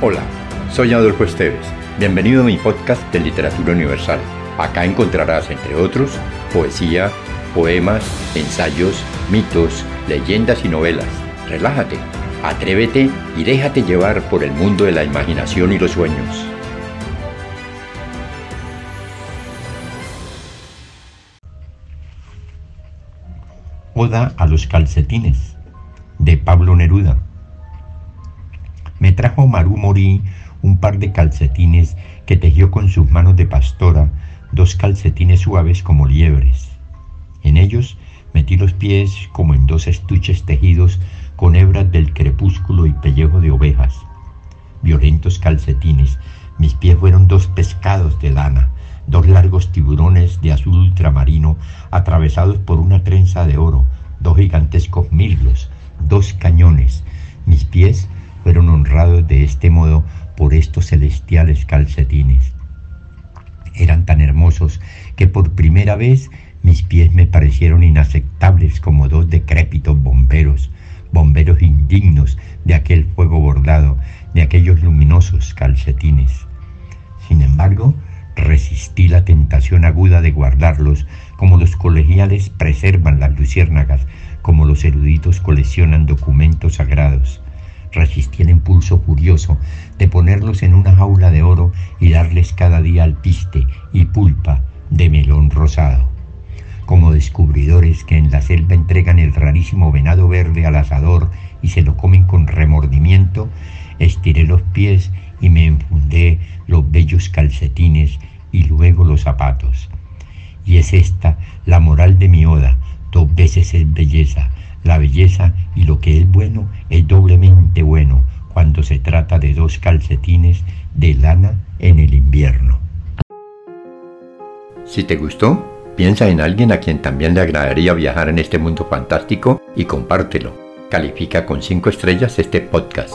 Hola, soy Adolfo Esteves. Bienvenido a mi podcast de Literatura Universal. Acá encontrarás, entre otros, poesía, poemas, ensayos, mitos, leyendas y novelas. Relájate, atrévete y déjate llevar por el mundo de la imaginación y los sueños. Oda a los calcetines de Pablo Neruda. Me trajo Maru Mori un par de calcetines que tejió con sus manos de pastora, dos calcetines suaves como liebres. En ellos metí los pies como en dos estuches tejidos con hebras del crepúsculo y pellejo de ovejas. Violentos calcetines, mis pies fueron dos pescados de lana, dos largos tiburones de azul ultramarino atravesados por una trenza de oro, dos gigantescos mirlos, dos cañones. Mis pies fueron honrados de este modo por estos celestiales calcetines. Eran tan hermosos que por primera vez mis pies me parecieron inaceptables como dos decrépitos bomberos, bomberos indignos de aquel fuego bordado, de aquellos luminosos calcetines. Sin embargo, resistí la tentación aguda de guardarlos, como los colegiales preservan las luciérnagas, como los eruditos coleccionan documentos sagrados resistí el impulso furioso de ponerlos en una jaula de oro y darles cada día alpiste y pulpa de melón rosado. Como descubridores que en la selva entregan el rarísimo venado verde al asador y se lo comen con remordimiento, estiré los pies y me enfundé los bellos calcetines y luego los zapatos. Y es esta la moral de mi oda, dos veces es belleza, la belleza y lo que es bueno es doblemente bueno cuando se trata de dos calcetines de lana en el invierno. Si te gustó, piensa en alguien a quien también le agradaría viajar en este mundo fantástico y compártelo. Califica con 5 estrellas este podcast.